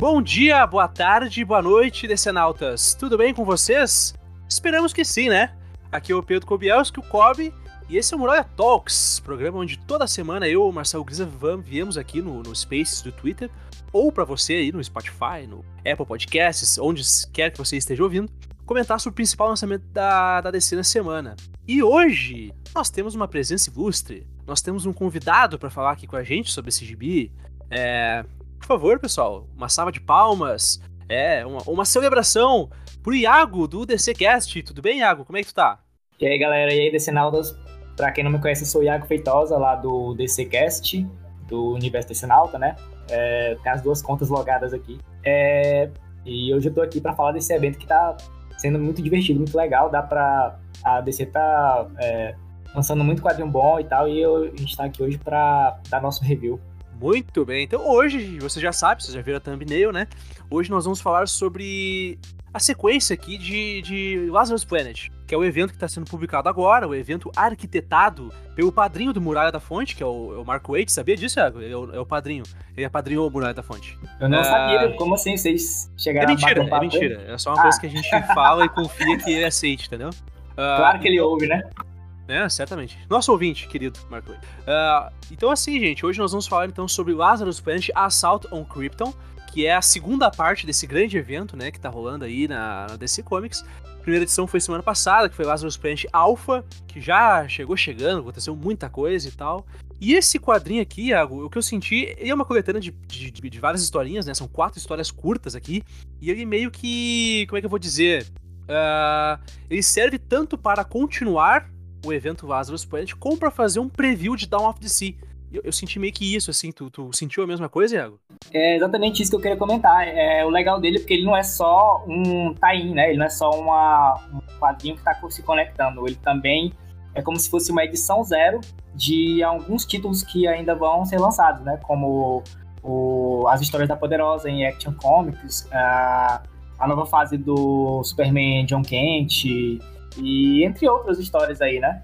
Bom dia, boa tarde, boa noite, decenautas. Tudo bem com vocês? Esperamos que sim, né? Aqui é o Pedro Kobielski, o Kobe, e esse é o Muralha Talks, programa onde toda semana eu, o Marcelo Grisa, viemos aqui no, no Spaces do Twitter, ou para você aí no Spotify, no Apple Podcasts, onde quer que você esteja ouvindo, comentar sobre o principal lançamento da, da DC na semana. E hoje nós temos uma presença ilustre, nós temos um convidado para falar aqui com a gente sobre esse gibi. É, por favor, pessoal, uma salva de palmas, é, uma, uma celebração pro Iago do DCcast. Tudo bem, Iago? Como é que tu tá? E aí, galera, e aí, Decenautas? Pra quem não me conhece, eu sou o Iago Feitosa, lá do DCcast, do Universo Decenalta, né? É, tem as duas contas logadas aqui. É, e hoje eu tô aqui para falar desse evento que tá sendo muito divertido, muito legal. Dá pra. A DC tá é, lançando muito quadrinho bom e tal, e eu, a gente tá aqui hoje para dar nosso review muito bem, então hoje, você já sabe, você já viu a thumbnail, né? Hoje nós vamos falar sobre a sequência aqui de, de Lazarus Planet, que é o evento que está sendo publicado agora, o evento arquitetado pelo padrinho do Muralha da Fonte, que é o, é o Marco Waite. Sabia disso? Ele é o, é o padrinho. Ele é padrinho do Muralha da Fonte. Eu não ah, sabia. Como assim? Vocês chegaram é mentira, a É mentira, é só uma ah. coisa que a gente fala e confia que ele aceite, entendeu? Claro uh, que ele ouve, né? É, certamente. Nosso ouvinte, querido Marco. Uh, então, assim, gente, hoje nós vamos falar então sobre Lazarus Planet Assault on Krypton, que é a segunda parte desse grande evento, né, que tá rolando aí na, na DC Comics. A primeira edição foi semana passada, que foi Lazarus Planet Alpha, que já chegou chegando, aconteceu muita coisa e tal. E esse quadrinho aqui, Iago, o que eu senti, ele é uma coletânea de, de, de, várias historinhas, né? São quatro histórias curtas aqui. E ele meio que. Como é que eu vou dizer? Uh, ele serve tanto para continuar o evento Lazarus Planet como para fazer um preview de Dawn of the Sea. Eu, eu, senti meio que isso, assim, tu, tu sentiu a mesma coisa, Iago? É exatamente isso que eu queria comentar. É, o legal dele é porque ele não é só um tie né? Ele não é só uma, um quadrinho que está se conectando. Ele também é como se fosse uma edição zero de alguns títulos que ainda vão ser lançados, né? Como o, as histórias da Poderosa em Action Comics, a, a nova fase do Superman John Kent, e entre outras histórias aí, né?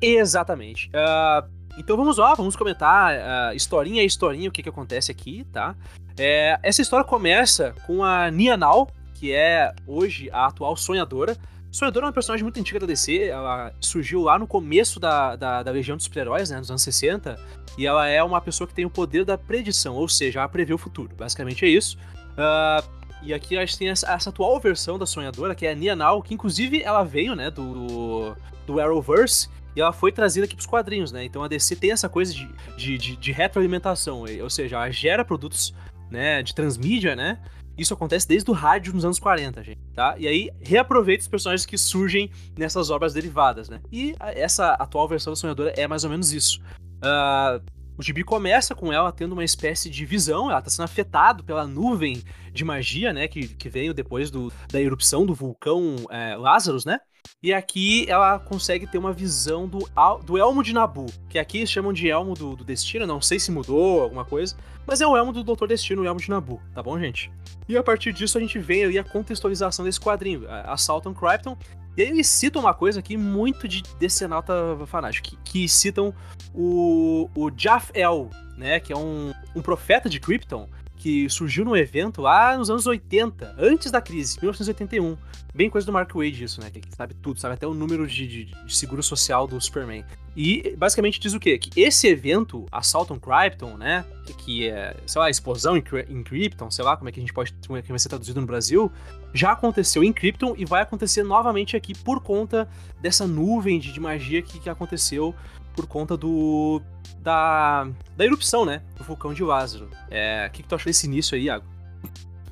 Exatamente. Uh, então vamos lá, vamos comentar uh, historinha a historinha, o que, que acontece aqui, tá? É, essa história começa com a Nianal, que é hoje a atual sonhadora. Sonhadora é uma personagem muito antiga da DC, ela surgiu lá no começo da, da, da Legião dos Super-Heróis, né, nos anos 60, e ela é uma pessoa que tem o poder da predição, ou seja, ela prevê o futuro. Basicamente é isso. Uh, e aqui a gente tem essa, essa, atual versão da Sonhadora, que é a Nianal, que inclusive ela veio, né, do, do Arrowverse, e ela foi trazida aqui pros quadrinhos, né? Então a DC tem essa coisa de, de, de, de retroalimentação, ou seja, ela gera produtos né, de transmídia, né? Isso acontece desde o rádio nos anos 40, gente, tá? E aí reaproveita os personagens que surgem nessas obras derivadas, né? E essa atual versão da Sonhadora é mais ou menos isso. Uh, o Gibi começa com ela tendo uma espécie de visão, ela está sendo afetada pela nuvem de magia, né, que, que veio depois do, da erupção do vulcão é, Lazarus, né? E aqui ela consegue ter uma visão do, do Elmo de Nabu, que aqui chamam de Elmo do, do Destino, não sei se mudou alguma coisa, mas é o Elmo do Doutor Destino, o Elmo de Nabu, tá bom, gente? E a partir disso a gente vem aí a contextualização desse quadrinho, Assault on Krypton, eles citam uma coisa aqui muito de decenalta fanático, que, que citam o, o Jaf-El, né, que é um, um profeta de Krypton, que surgiu no evento lá nos anos 80, antes da crise, 1981. Bem coisa do Mark Wade isso, né? Que sabe tudo, sabe até o número de, de, de seguro social do Superman. E basicamente diz o quê? Que esse evento, Assault on Krypton, né? Que é, sei lá, explosão em, em Krypton, sei lá como é que a gente pode. como é que vai ser traduzido no Brasil, já aconteceu em Krypton e vai acontecer novamente aqui por conta dessa nuvem de, magia que, que aconteceu por conta do. da. da erupção, né? Do vulcão de Lázaro. É, o que, que tu achou desse início aí, Iago?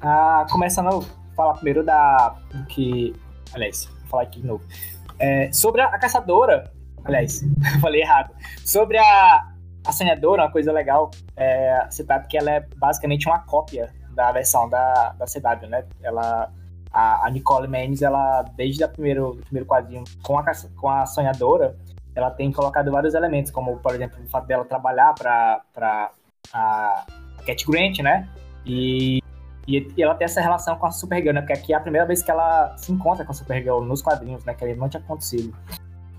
Ah, começando a falar primeiro da. que. Aliás, vou falar aqui de novo. É, sobre a, caçadora. Aliás, falei errado. Sobre a. A sonhadora, uma coisa legal é citar que ela é basicamente uma cópia da versão da, da CW, né? Ela a, a Nicole Mendes, ela, desde o primeiro, primeiro quadrinho com a, com a sonhadora, ela tem colocado vários elementos, como, por exemplo, o fato dela trabalhar para a Cat Grant, né? E, e, ela tem essa relação com a Supergirl, né? Porque aqui é a primeira vez que ela se encontra com a Supergirl nos quadrinhos, né? Que não tinha acontecido.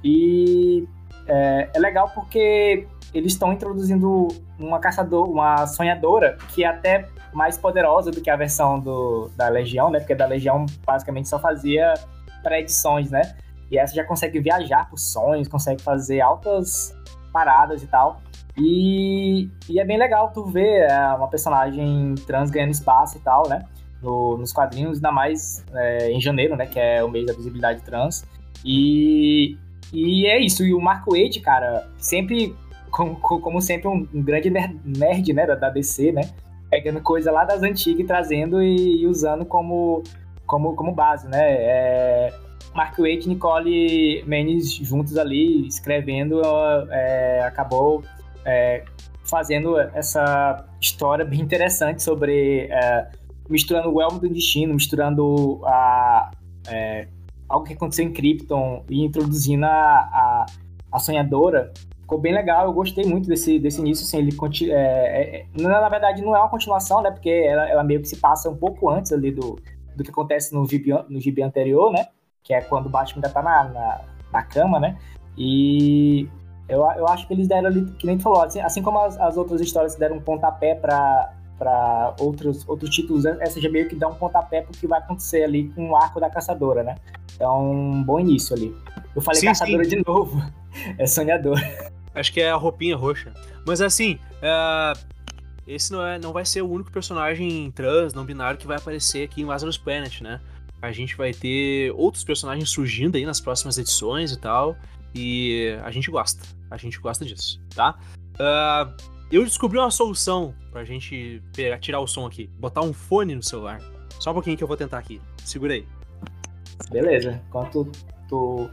E é, é legal porque eles estão introduzindo uma caçador, uma sonhadora que é até mais poderosa do que a versão do, da Legião, né? Porque da Legião basicamente só fazia pré-edições, né? E essa já consegue viajar por sonhos, consegue fazer altas paradas e tal. E, e é bem legal tu ver é, uma personagem trans ganhando espaço e tal, né? No, nos quadrinhos, ainda mais é, em janeiro, né? Que é o mês da visibilidade trans. E, e é isso. E o Marco Wade, cara, sempre, como, como sempre, um, grande nerd, né? Da, da, DC, né? Pegando coisa lá das antigas e trazendo e, e usando como, como, como base, né? É, Mark Waid e Nicole Menes juntos ali, escrevendo, é, acabou é, fazendo essa história bem interessante sobre é, misturando o Elmo do Destino, misturando a, é, algo que aconteceu em Krypton e introduzindo a, a, a, sonhadora. Ficou bem legal, eu gostei muito desse, desse início, assim, ele é, é, na verdade não é uma continuação, né, porque ela, ela, meio que se passa um pouco antes ali do, do que acontece no gibi, no gibi anterior, né, que é quando o Batman ainda tá na, na, na cama, né, e eu, eu acho que eles deram ali, que nem tu falou, assim, assim como as, as, outras histórias deram um pontapé para para outros, outros títulos, essa já meio que dá um pontapé pro que vai acontecer ali com o arco da caçadora, né? Então, um bom início ali. Eu falei sim, caçadora sim. de novo. É sonhador. Acho que é a roupinha roxa. Mas assim, uh, esse não, é, não vai ser o único personagem trans, não binário, que vai aparecer aqui em Lazarus Planet, né? A gente vai ter outros personagens surgindo aí nas próximas edições e tal. E a gente gosta. A gente gosta disso, tá? Uh, eu descobri uma solução pra gente pegar, tirar o som aqui. Botar um fone no celular. Só um pouquinho que eu vou tentar aqui. Segura aí. Beleza. Enquanto tu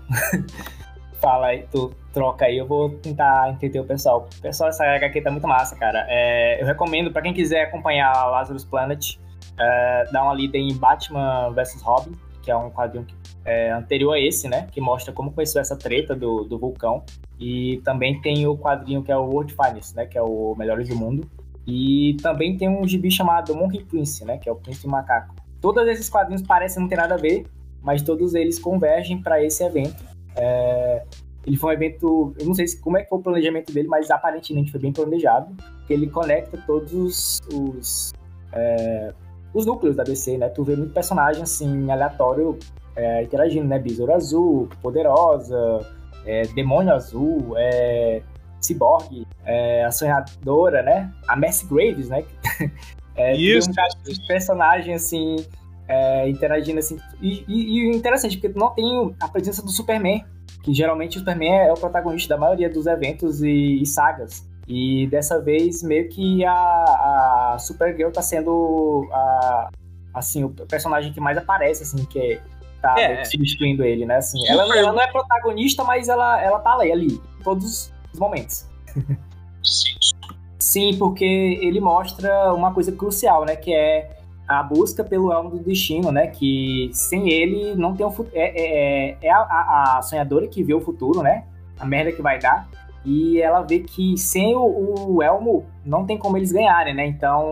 fala aí, tu troca aí, eu vou tentar entender o pessoal. Pessoal, essa HQ tá muito massa, cara. É, eu recomendo para quem quiser acompanhar Lazarus Planet, é, dar uma lida em Batman vs Robin, que é um quadrinho que é, anterior a esse, né? Que mostra como começou essa treta do, do vulcão. E também tem o quadrinho que é o World Finest, né? Que é o Melhores do Mundo. E também tem um gibi chamado Monkey Prince, né? Que é o Príncipe Macaco. Todos esses quadrinhos parecem não ter nada a ver, mas todos eles convergem para esse evento. É, ele foi um evento, eu não sei como é que foi o planejamento dele, mas aparentemente foi bem planejado, que ele conecta todos os, os, é, os núcleos da DC, né? Tu vê muito personagem assim aleatório é, interagindo, né? Besouro Azul, Poderosa, é, Demônio Azul, é, Cyborg, é, a Sonhadora, né? A Mercy Graves, né? é, Isso. Um personagem assim é, interagindo assim. E, e, e, interessante, porque não tem a presença do Superman, que geralmente o Superman é o protagonista da maioria dos eventos e, e sagas. E dessa vez, meio que a, a Supergirl tá sendo a, assim, o personagem que mais aparece, assim, que é tá é. substituindo ele, né? Assim, ela, ela, não é protagonista, mas ela, ela tá ali, ali, em todos os momentos. Sim. Sim, porque ele mostra uma coisa crucial, né? Que é a busca pelo elmo do destino, né? Que sem ele não tem um futuro. É, é, é, é a, a, sonhadora que vê o futuro, né? A merda que vai dar. E ela vê que sem o, o elmo não tem como eles ganharem, né? Então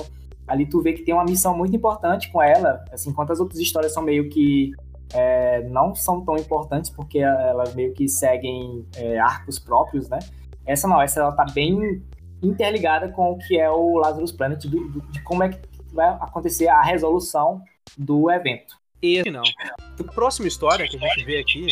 ali tu vê que tem uma missão muito importante com ela. Assim, enquanto as outras histórias são meio que é, não são tão importantes porque elas meio que seguem é, arcos próprios, né? Essa não, essa ela tá bem interligada com o que é o Lazarus Planet, do, de como é que vai acontecer a resolução do evento. E não. A próxima história que a gente vê aqui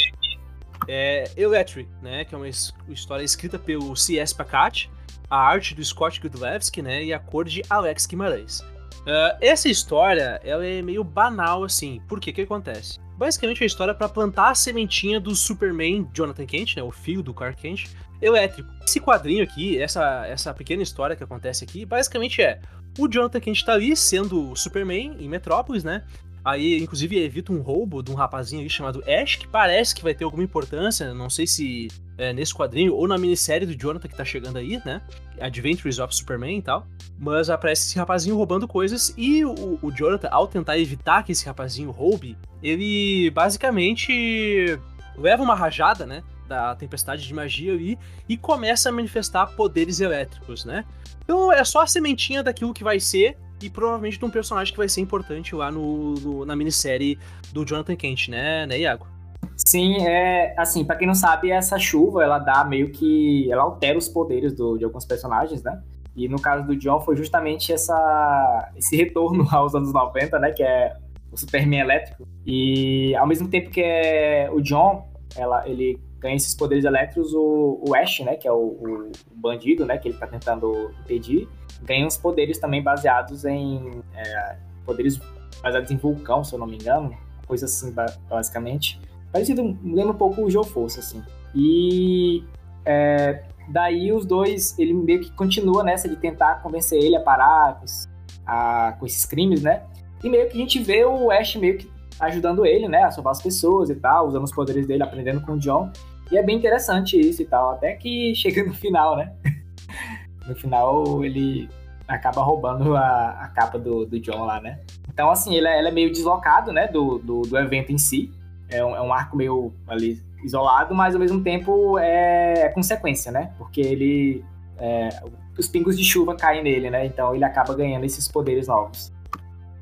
é Electric, né? Que é uma história escrita pelo C.S. Pacat, a arte do Scott Gudlewski, né? E a cor de Alex Guimarães. Uh, essa história, ela é meio banal, assim. Por quê? O que acontece? Basicamente a história é para plantar a sementinha do Superman Jonathan Kent, né, o filho do Clark Kent, elétrico. Esse quadrinho aqui, essa, essa pequena história que acontece aqui, basicamente é o Jonathan Kent tá ali sendo o Superman em Metrópolis, né? Aí, inclusive, evita um roubo de um rapazinho aí chamado Ash, que parece que vai ter alguma importância, não sei se é, nesse quadrinho ou na minissérie do Jonathan que tá chegando aí, né? Adventures of Superman e tal. Mas aparece esse rapazinho roubando coisas e o, o Jonathan, ao tentar evitar que esse rapazinho roube, ele basicamente leva uma rajada, né? Da tempestade de magia ali e começa a manifestar poderes elétricos, né? Então é só a sementinha daquilo que vai ser e provavelmente de um personagem que vai ser importante lá no, no na minissérie do Jonathan Kent, né, né, Iago? Sim, é assim, para quem não sabe, essa chuva ela dá meio que. ela altera os poderes do, de alguns personagens, né? E no caso do John foi justamente essa, esse retorno aos anos 90, né? Que é o Superman elétrico. E ao mesmo tempo que é o John, ela, ele ganha esses poderes elétricos, o, o Ash, né? Que é o, o, bandido, né? Que ele tá tentando impedir, ganha uns poderes também baseados em. É, poderes baseados em vulcão, se eu não me engano. Coisa assim, basicamente. Parecido, lembra um pouco o Geoforce, assim. E é, daí os dois, ele meio que continua nessa de tentar convencer ele a parar a, com esses crimes, né? E meio que a gente vê o Ash meio que ajudando ele, né, a salvar as pessoas e tal, usando os poderes dele, aprendendo com o John. E é bem interessante isso e tal, até que chega no final, né? no final ele acaba roubando a, a capa do, do John lá, né? Então, assim, ele é, ele é meio deslocado, né, do, do, do evento em si é um, é um arco meio ali isolado, mas ao mesmo tempo é, é consequência, né? Porque ele. É, os pingos de chuva caem nele, né? Então ele acaba ganhando esses poderes novos.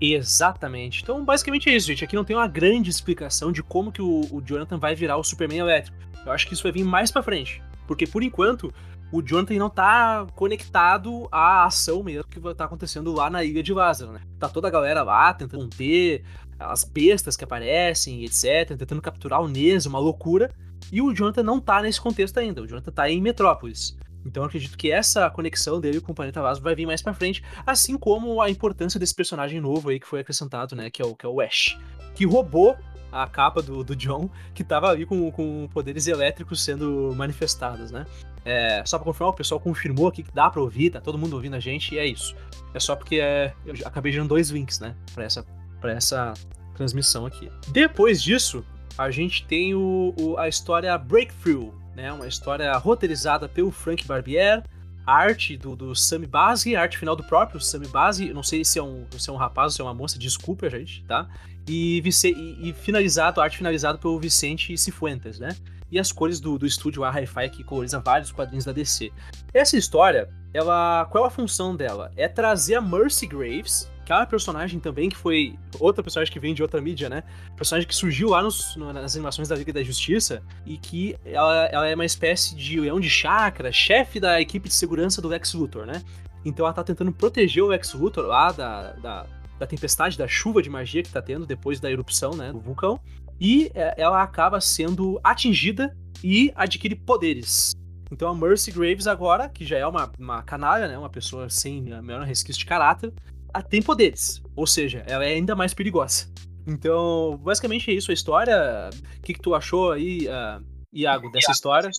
Exatamente. Então, basicamente é isso, gente. Aqui não tem uma grande explicação de como que o, o Jonathan vai virar o Superman elétrico. Eu acho que isso vai vir mais para frente. Porque, por enquanto, o Jonathan não tá conectado à ação mesmo que tá acontecendo lá na Ilha de Lázaro, né? Tá toda a galera lá tentando ter as bestas que aparecem, etc., tentando capturar o Nes, uma loucura. E o Jonathan não tá nesse contexto ainda. O Jonathan tá em Metrópolis. Então eu acredito que essa conexão dele com o Planeta Vaso vai vir mais para frente, assim como a importância desse personagem novo aí que foi acrescentado, né, que é o, que é o Ash, que roubou a capa do, do John, que tava ali com, com poderes elétricos sendo manifestados, né? É, só pra confirmar, o pessoal confirmou aqui que dá pra ouvir, tá todo mundo ouvindo a gente, e é isso. É só porque é, eu acabei gerando dois links, né, pra essa, pra essa transmissão aqui. Depois disso, a gente tem o, o, a história Breakthrough, né? Uma história roteirizada pelo Frank Barbier, a arte do, do Sammy Base, a arte final do próprio Sammy Base. Não sei se é, um, se é um rapaz ou se é uma moça, desculpa, gente, tá? E, e, e finalizado, a arte finalizada pelo Vicente Cifuentes, né? E as cores do, do estúdio A Hi-Fi que coloriza vários quadrinhos da DC. Essa história, ela, qual é a função dela? É trazer a Mercy Graves, que é uma personagem também que foi outra personagem que vem de outra mídia, né? Personagem que surgiu lá nos, nas animações da Liga da Justiça e que ela, ela é uma espécie de leão de chakra, chefe da equipe de segurança do Lex Luthor, né? Então ela tá tentando proteger o Lex Luthor lá da, da, da tempestade, da chuva de magia que tá tendo depois da erupção, né, do vulcão. E é, ela acaba sendo atingida e adquire poderes. Então a Mercy Graves agora, que já é uma, uma canalha, né, uma pessoa sem menor resquício de caráter, tem poderes. Ou seja, ela é ainda mais perigosa. Então, basicamente é isso a história. O que, que tu achou aí, uh, Iago, dessa história?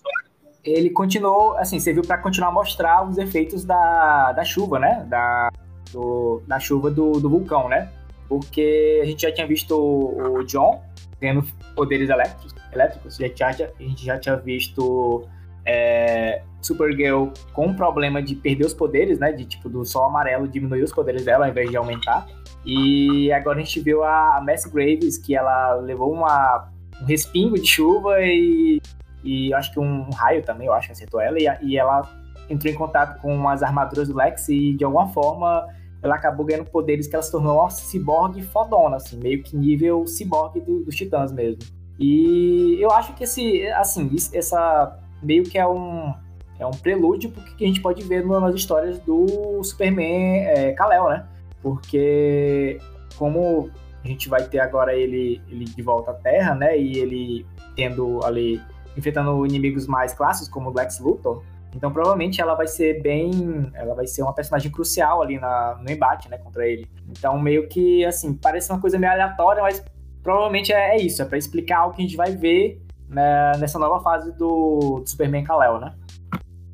Ele continuou, assim, serviu para continuar a mostrar os efeitos da, da chuva, né? Da, do, da chuva do, do vulcão, né? Porque a gente já tinha visto o, o John tendo poderes elétricos, elétricos já, já, a gente já tinha visto é, Supergirl com um problema de perder os poderes, né? De tipo, do sol amarelo diminuir os poderes dela ao invés de aumentar. E agora a gente viu a Mass Graves, que ela levou uma, um respingo de chuva e, e acho que um raio também, eu acho acertou ela, e, e ela entrou em contato com as armaduras do Lex e de alguma forma ela acabou ganhando poderes que ela se tornou uma ciborgue fodona, assim, meio que nível ciborgue do, dos titãs mesmo. E eu acho que esse, assim, essa meio que é um, é um prelúdio porque que a gente pode ver nas histórias do Superman é, Kal-El, né? Porque como a gente vai ter agora ele, ele de volta à Terra, né? E ele tendo ali enfrentando inimigos mais clássicos como o Lex Luthor, então provavelmente ela vai ser bem, ela vai ser uma personagem crucial ali na, no embate, né, contra ele. Então meio que assim parece uma coisa meio aleatória, mas provavelmente é, é isso, é para explicar algo que a gente vai ver né, nessa nova fase do, do Superman Kal-El, né?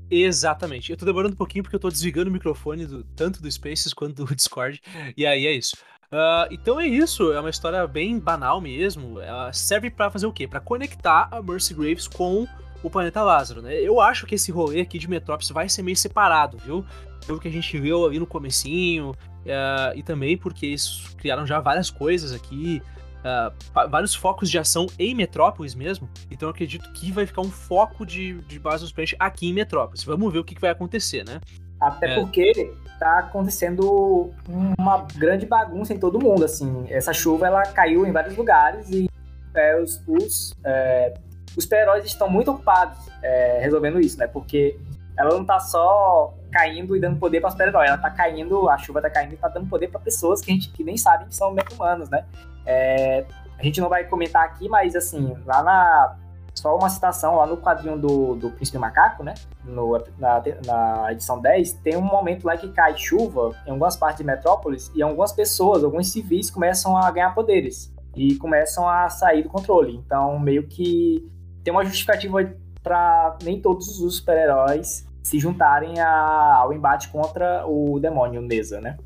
Exatamente. Eu tô demorando um pouquinho porque eu tô desligando o microfone do, tanto do Spaces quanto do Discord. E aí é isso. Uh, então é isso, é uma história bem banal mesmo. Ela serve para fazer o quê? Para conectar a Mercy Graves com o planeta Lázaro, né? Eu acho que esse rolê aqui de Metrópolis vai ser meio separado, viu? Pelo que a gente viu ali no comecinho, uh, e também porque eles criaram já várias coisas aqui, uh, vários focos de ação em Metrópolis mesmo. Então eu acredito que vai ficar um foco de, de base dos peixes aqui em Metrópolis. Vamos ver o que, que vai acontecer, né? Até é. porque tá acontecendo uma grande bagunça em todo mundo, assim. Essa chuva, ela caiu em vários lugares e é, os, os, é, os super-heróis estão muito ocupados é, resolvendo isso, né? Porque ela não tá só caindo e dando poder para super-herói, ela tá caindo, a chuva tá caindo e tá dando poder para pessoas que a gente que nem sabem que são meio humanos, né? É, a gente não vai comentar aqui, mas assim, lá na. Só uma citação lá no quadrinho do, do Príncipe Macaco, né? No, na, na edição 10, tem um momento lá que cai chuva em algumas partes de Metrópolis e algumas pessoas, alguns civis começam a ganhar poderes e começam a sair do controle. Então, meio que tem uma justificativa para nem todos os super-heróis se juntarem a, ao embate contra o demônio Neza, né?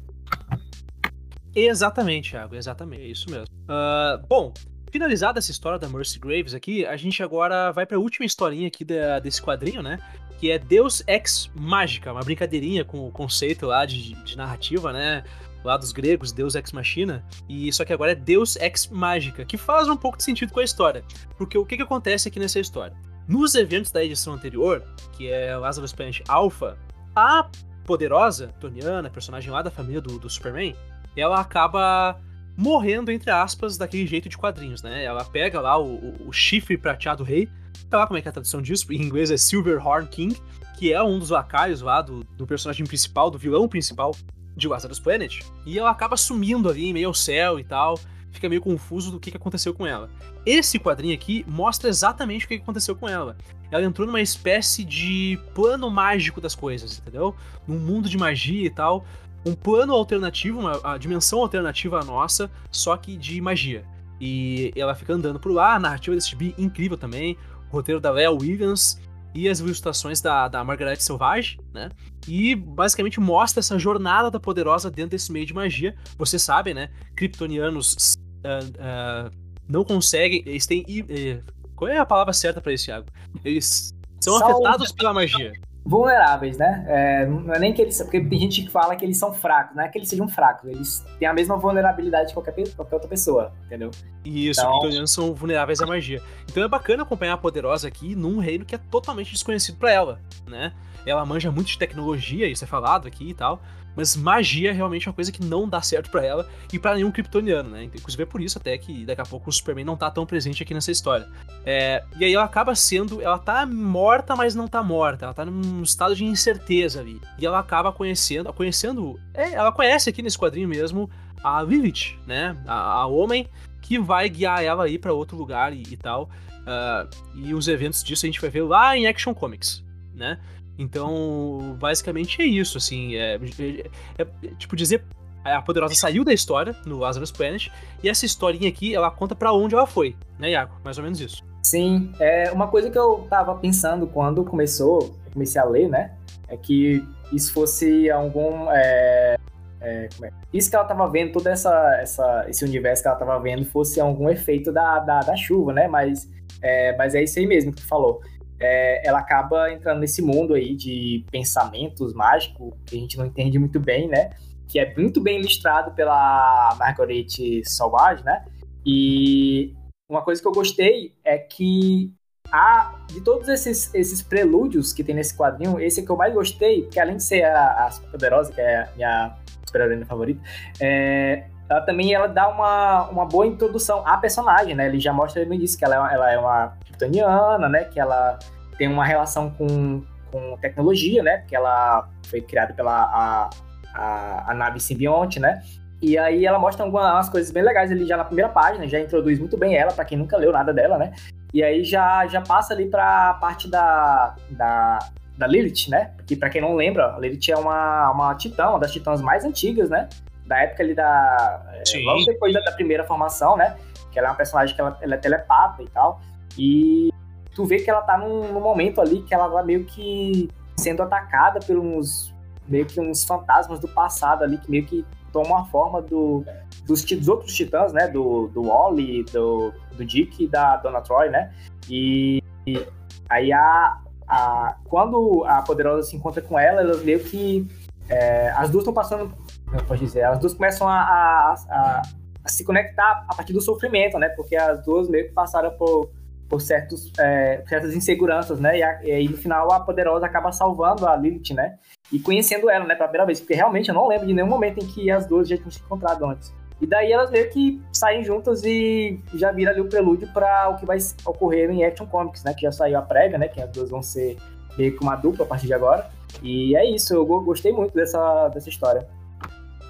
Exatamente, Thiago, exatamente, é isso mesmo. Uh, bom, finalizada essa história da Mercy Graves aqui, a gente agora vai para a última historinha aqui da, desse quadrinho, né? Que é Deus Ex Mágica, uma brincadeirinha com o conceito lá de, de narrativa, né? Lá dos gregos, Deus Ex Machina, e só que agora é Deus Ex Mágica, que faz um pouco de sentido com a história. Porque o que, que acontece aqui nessa história? Nos eventos da edição anterior, que é Lazarus Planet Alpha, a poderosa Toniana, personagem lá da família do, do Superman, ela acaba morrendo, entre aspas, daquele jeito de quadrinhos, né? Ela pega lá o, o, o chifre prateado rei, tá lá como é que é a tradução disso, em inglês é Silverhorn King, que é um dos lacaios lá do, do personagem principal, do vilão principal de Lazarus Planet, e ela acaba sumindo ali em meio ao céu e tal, fica meio confuso do que, que aconteceu com ela. Esse quadrinho aqui mostra exatamente o que, aconteceu com ela. Ela entrou numa espécie de plano mágico das coisas, entendeu? Num mundo de magia e tal, um plano alternativo, uma dimensão alternativa à nossa, só que de magia. E ela fica andando por lá, a narrativa desse gibi incrível também, o roteiro da Léa Williams e as ilustrações da, da Margaret Selvage, né? E basicamente mostra essa jornada da poderosa dentro desse meio de magia. Você sabe, né? Kryptonianos uh, uh, não conseguem. Eles têm. Uh, qual é a palavra certa para isso, Thiago? Eles são afetados pela magia vulneráveis, né? É, não é nem que eles. Porque tem gente que fala que eles são fracos, não é que eles sejam fracos, eles têm a mesma vulnerabilidade de qualquer, qualquer outra pessoa, entendeu? Isso, então... os vitorianos são vulneráveis à magia. Então é bacana acompanhar a Poderosa aqui num reino que é totalmente desconhecido para ela, né? Ela manja muito de tecnologia, isso é falado aqui e tal. Mas magia é realmente uma coisa que não dá certo para ela e para nenhum kryptoniano, né? Inclusive é por isso até que daqui a pouco o Superman não tá tão presente aqui nessa história. É, e aí ela acaba sendo. Ela tá morta, mas não tá morta. Ela tá num estado de incerteza ali. E ela acaba conhecendo. Conhecendo. É, ela conhece aqui nesse quadrinho mesmo a Lilith, né? A, a homem que vai guiar ela aí para outro lugar e, e tal. Uh, e os eventos disso a gente vai ver lá em Action Comics, né? Então, basicamente é isso, assim, é, é, é, tipo dizer a Poderosa saiu da história no Lazarus Planet e essa historinha aqui, ela conta para onde ela foi, né, Iago? Mais ou menos isso. Sim, é uma coisa que eu tava pensando quando começou, comecei a ler, né, é que isso fosse algum é, é, é? Isso que ela tava vendo, todo essa, essa, esse universo que ela tava vendo, fosse algum efeito da, da, da chuva, né? Mas é, mas é isso aí mesmo que tu falou é, ela acaba entrando nesse mundo aí de pensamentos mágicos que a gente não entende muito bem, né? Que é muito bem ilustrado pela Marguerite Sauvage, né? E uma coisa que eu gostei é que a, de todos esses, esses prelúdios que tem nesse quadrinho, esse é que eu mais gostei, porque além de ser a, a Poderosa, que é a minha super-heroína favorita, é, ela também ela dá uma, uma boa introdução à personagem, né? Ele já mostra no início que ela é, ela é uma kryptoniana, né? Que ela tem uma relação com, com tecnologia, né? Porque ela foi criada pela a, a, a nave simbionte, né? E aí ela mostra algumas coisas bem legais ali já na primeira página, já introduz muito bem ela, para quem nunca leu nada dela, né? E aí já, já passa ali pra parte da, da, da Lilith, né? Que para quem não lembra, a Lilith é uma, uma titã, uma das titãs mais antigas, né? Da época ali da... É, Sim. Logo depois da, da, primeira formação, né? Que ela é uma personagem que ela, ela é telepata e tal. E tu vê que ela tá num, num, momento ali que ela tá meio que sendo atacada pelos meio que uns fantasmas do passado ali que meio que tomam a forma do, dos, dos outros titãs, né? Do, do Wally, do, do Dick e da Dona Troy, né? E, e aí a, a, quando a Poderosa se encontra com ela, elas meio que é, as duas estão passando, como pode dizer, as duas começam a, a, a, a, se conectar a partir do sofrimento, né? Porque as duas meio que passaram por por certos, é, certas inseguranças, né? E, e, aí no final a Poderosa acaba salvando a Lilith, né? E conhecendo ela, né, pela primeira vez. Porque realmente eu não lembro de nenhum momento em que as duas já tinham se encontrado antes. E daí elas meio que saem juntas e já vira ali o prelúdio para o que vai ocorrer em Action Comics, né? Que já saiu a prévia, né? Que as duas vão ser meio que uma dupla a partir de agora. E é isso, eu gostei muito dessa, dessa história.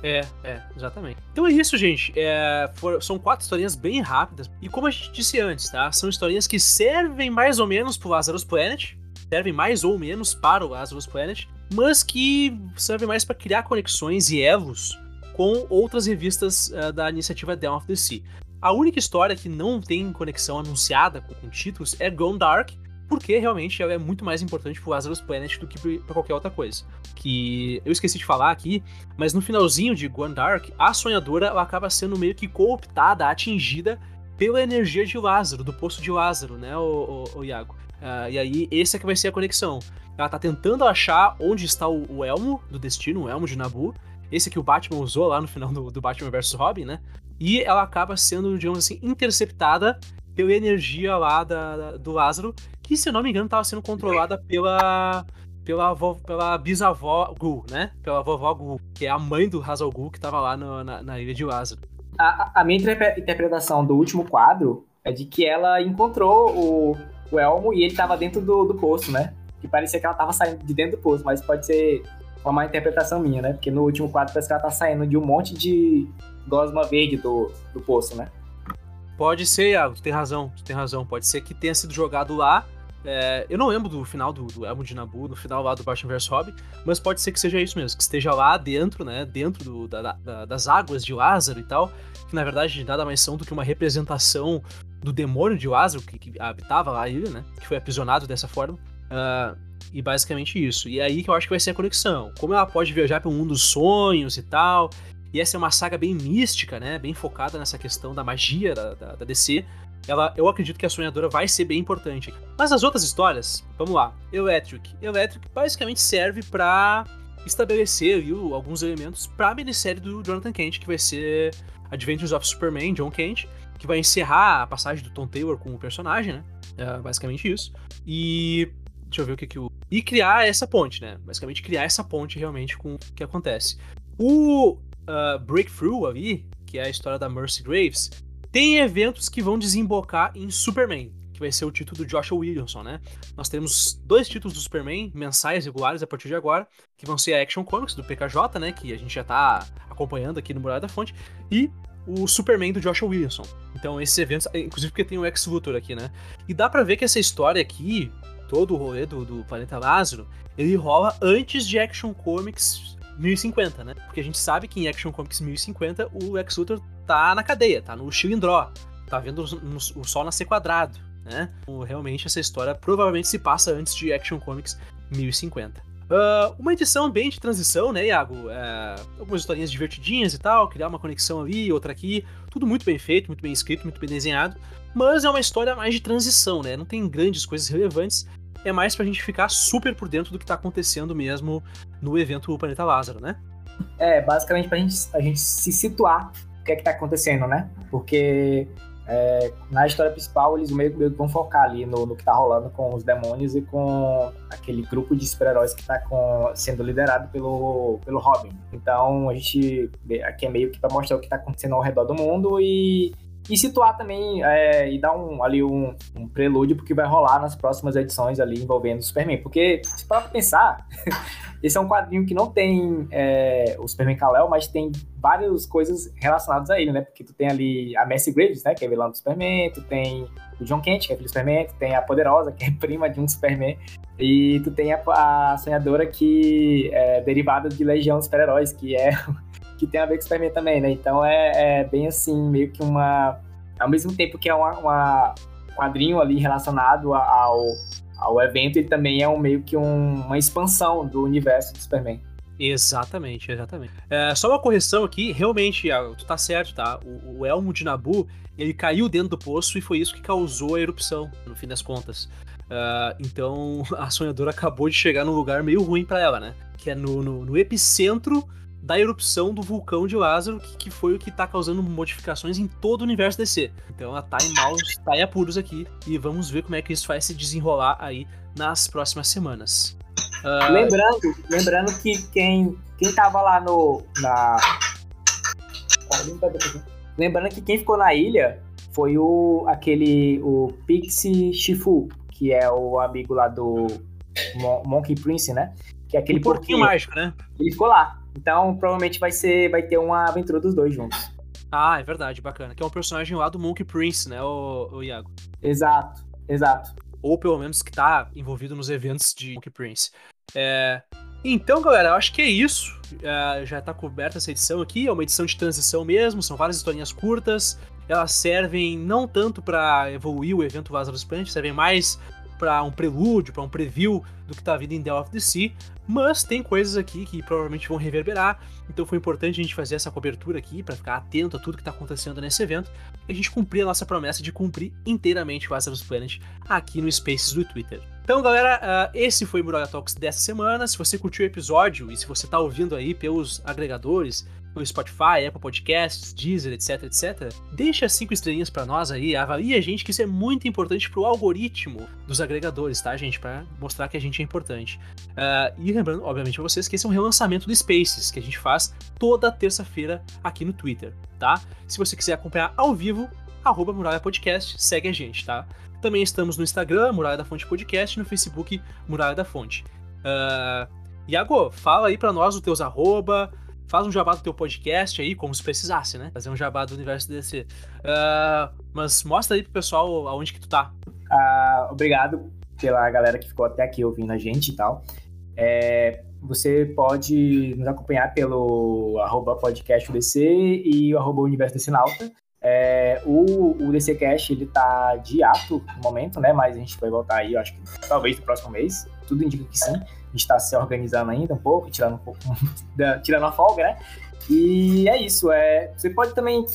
É, é, exatamente. Então é isso, gente. É, for, são quatro historinhas bem rápidas. E como a gente disse antes, tá? São historinhas que servem mais ou menos pro Lazarus Planet. Servem mais ou menos para o Lazarus Planet. Mas que servem mais para criar conexões e elos com outras revistas uh, da iniciativa Down of the Sea. A única história que não tem conexão anunciada com, com títulos é Gone Dark, porque realmente ela é muito mais importante pro Lazarus Planet do que para qualquer outra coisa. Que eu esqueci de falar aqui, mas no finalzinho de Gone Dark, a sonhadora ela acaba sendo meio que cooptada, atingida pela energia de Lázaro, do poço de Lázaro, né, o, o, o Iago? Uh, e aí, esse é que vai ser a conexão. Ela tá tentando achar onde está o, o elmo do destino, o elmo de Nabu, esse que o Batman usou lá no final do, do Batman vs Robin, né? E ela acaba sendo, digamos assim, interceptada pela energia lá da, da, do Lázaro, que, se eu não me engano, estava sendo controlada pela pela, pela bisavó Gu, né? Pela vovó Gu, que é a mãe do Hazal Gu, que estava lá no, na, na, ilha de Lázaro. A, a minha interpretação do último quadro é de que ela encontrou o, o Elmo e ele estava dentro do, do poço, né? Que parecia que ela estava saindo de dentro do poço, mas pode ser uma má interpretação minha, né? Porque no último quadro parece que ela tá saindo de um monte de gosma verde do, do poço, né? Pode ser, Iago, tu tem razão, tu tem razão. Pode ser que tenha sido jogado lá. É, eu não lembro do final do, do Elmo de Nabu, no final lá do Batman vs Hobby, mas pode ser que seja isso mesmo, que esteja lá dentro, né? Dentro do, da, da, das águas de Lázaro e tal. Que na verdade nada mais são do que uma representação do demônio de Lázaro, que, que habitava lá a ilha, né? Que foi aprisionado dessa forma. Uh, e basicamente isso. E aí que eu acho que vai ser a conexão. Como ela pode viajar um mundo dos sonhos e tal. E essa é uma saga bem mística, né? Bem focada nessa questão da magia da, da, da DC. Ela, eu acredito que a sonhadora vai ser bem importante. Mas as outras histórias, vamos lá. Electric. Electric basicamente serve para estabelecer viu, alguns elementos para a minissérie do Jonathan Kent, que vai ser Adventures of Superman, John Kent, que vai encerrar a passagem do Tom Taylor com o personagem, né? É basicamente isso. E Deixa eu ver o que que o. E criar essa ponte, né? Basicamente criar essa ponte realmente com o que acontece. O uh, Breakthrough ali, que é a história da Mercy Graves, tem eventos que vão desembocar em Superman, que vai ser o título do Joshua Williamson, né? Nós temos dois títulos do Superman, mensais regulares a partir de agora, que vão ser a Action Comics do PKJ, né? Que a gente já tá acompanhando aqui no Muralha da Fonte, e o Superman do Joshua Williamson. Então, esses eventos, inclusive porque tem o Ex Luthor aqui, né? E dá para ver que essa história aqui todo o rolê do, do Planeta Lázaro, ele rola antes de Action Comics 1050, né? Porque a gente sabe que em Action Comics 1050 o Lex Luthor tá na cadeia, tá no Chilindró, tá vendo o, sol nascer quadrado, né? Então, realmente essa história provavelmente se passa antes de Action Comics 1050. Uh, uma edição bem de transição, né, Iago? Uh, algumas historinhas divertidinhas e tal, criar uma conexão ali, outra aqui. Tudo muito bem feito, muito bem escrito, muito bem desenhado. Mas é uma história mais de transição, né? Não tem grandes coisas relevantes é mais pra gente ficar super por dentro do que tá acontecendo mesmo no evento Planeta Lázaro, né? É, basicamente pra gente, a gente se situar o que é que tá acontecendo, né? Porque é, na história principal eles meio, meio que vão focar ali no, no, que tá rolando com os demônios e com aquele grupo de super-heróis que tá com, sendo liderado pelo, pelo Robin. Então a gente aqui é meio que pra mostrar o que tá acontecendo ao redor do mundo e e situar também é, e dar um, ali um, um prelúdio porque vai rolar nas próximas edições ali envolvendo o Superman. Porque, se para pensar, esse é um quadrinho que não tem é, o Superman Kal-El, mas tem várias coisas relacionadas a ele, né? Porque tu tem ali a Mercy Graves, né? Que é vilã do Superman, tu tem o John Kent, que é filho do Superman, tu tem a Poderosa, que é prima de um Superman, e tu tem a, a Sonhadora, que é derivada de Legião dos Super-Heróis, que é que tem a ver com o Superman também, né? Então é, é bem assim, meio que uma. Ao mesmo tempo que é uma, uma quadrinho ali relacionado ao, ao evento, ele também é um, meio que um, uma expansão do universo do Superman. Exatamente, exatamente. É, só uma correção aqui, realmente, tu tá certo, tá? O, o, elmo de Nabu, ele caiu dentro do poço e foi isso que causou a erupção, no fim das contas. Uh, então, a sonhadora acabou de chegar num lugar meio ruim para ela, né? Que é no, no, no epicentro da erupção do vulcão de Lázaro, que, que foi o que está causando modificações em todo o universo DC. Então ela tá em maus, tá em apuros aqui, e vamos ver como é que isso vai se desenrolar aí nas próximas semanas. Uh... Lembrando, lembrando que quem, quem tava lá no. Na... Lembrando que quem ficou na ilha foi o aquele o Pixie Shifu, que é o amigo lá do Mon Monkey Prince, né? Que é aquele um porquinho mágico, né? Ele ficou lá. Então, provavelmente vai ser vai ter uma aventura dos dois juntos. Ah, é verdade, bacana. Que é um personagem lá do Monkey Prince, né, o, o Iago? Exato, exato. Ou pelo menos que tá envolvido nos eventos de Monkey Prince. É, então, galera, eu acho que é isso. É, já tá coberta essa edição aqui. É uma edição de transição mesmo. São várias historinhas curtas. Elas servem não tanto para evoluir o evento Lazarus Planet, servem mais para um prelúdio, para um preview do que tá vindo em The of the Sea, mas tem coisas aqui que provavelmente vão reverberar, então foi importante a gente fazer essa cobertura aqui para ficar atento a tudo que tá acontecendo nesse evento e a gente cumprir a nossa promessa de cumprir inteiramente o Lazarus Planet aqui no Spaces do Twitter. Então, galera, uh, esse foi o Muralha Talks dessa semana. Se você curtiu o episódio e se você tá ouvindo aí pelos agregadores, no Spotify, Apple Podcasts, Deezer, etc, etc, deixa cinco estrelinhas para nós aí, avalie a gente, que isso é muito importante pro algoritmo dos agregadores, tá, gente? Para mostrar que a gente é importante. Uh, e lembrando, obviamente, pra vocês que esse é um relançamento do Spaces, que a gente faz toda terça-feira aqui no Twitter, tá? Se você quiser acompanhar ao vivo, arroba Muralha Podcast, segue a gente, tá? Também estamos no Instagram, Muralha da Fonte Podcast, no Facebook, Muralha da Fonte. Uh, Iago, fala aí para nós os teus arroba, faz um jabá do teu podcast aí, como se precisasse, né? Fazer um jabá do universo DC. Uh, ah, mas mostra aí pro pessoal aonde que tu tá. Uh, obrigado pela galera que ficou até aqui ouvindo a gente e tal. É, você pode nos acompanhar pelo arroba podcastdc e o arroba universo Nauta. É, o, o DC Cash, ele tá de ato no momento, né? Mas a gente vai voltar aí, eu acho que talvez no próximo mês. Tudo indica que sim está se organizando ainda um pouco, tirando um pouco, tirando a folga, né? E é isso. É, você pode também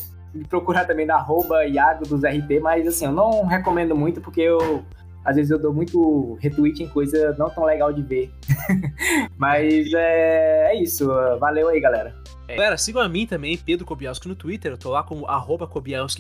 procurar também na arroba Iago dos RP, mas assim, eu não recomendo muito porque eu às vezes eu dou muito retweet em coisa não tão legal de ver. mas é, é isso. Valeu aí, galera. É. Galera, sigam a mim também, Pedro Kobielski no Twitter. Eu tô lá como arroba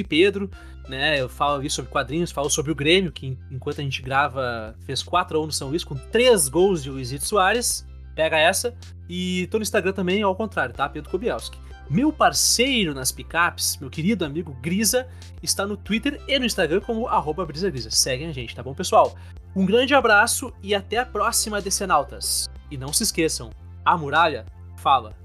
Pedro, né? Eu falo ali sobre quadrinhos, falo sobre o Grêmio, que enquanto a gente grava, fez 4 a 1 no São Luís, com 3 gols de Luizito Soares. Pega essa. E tô no Instagram também, ao contrário, tá? Pedro Kobielski. Meu parceiro nas picapes, meu querido amigo Grisa, está no Twitter e no Instagram como arroba brisagrisa. Seguem a gente, tá bom, pessoal? Um grande abraço e até a próxima, Decenautas. E não se esqueçam, a muralha fala.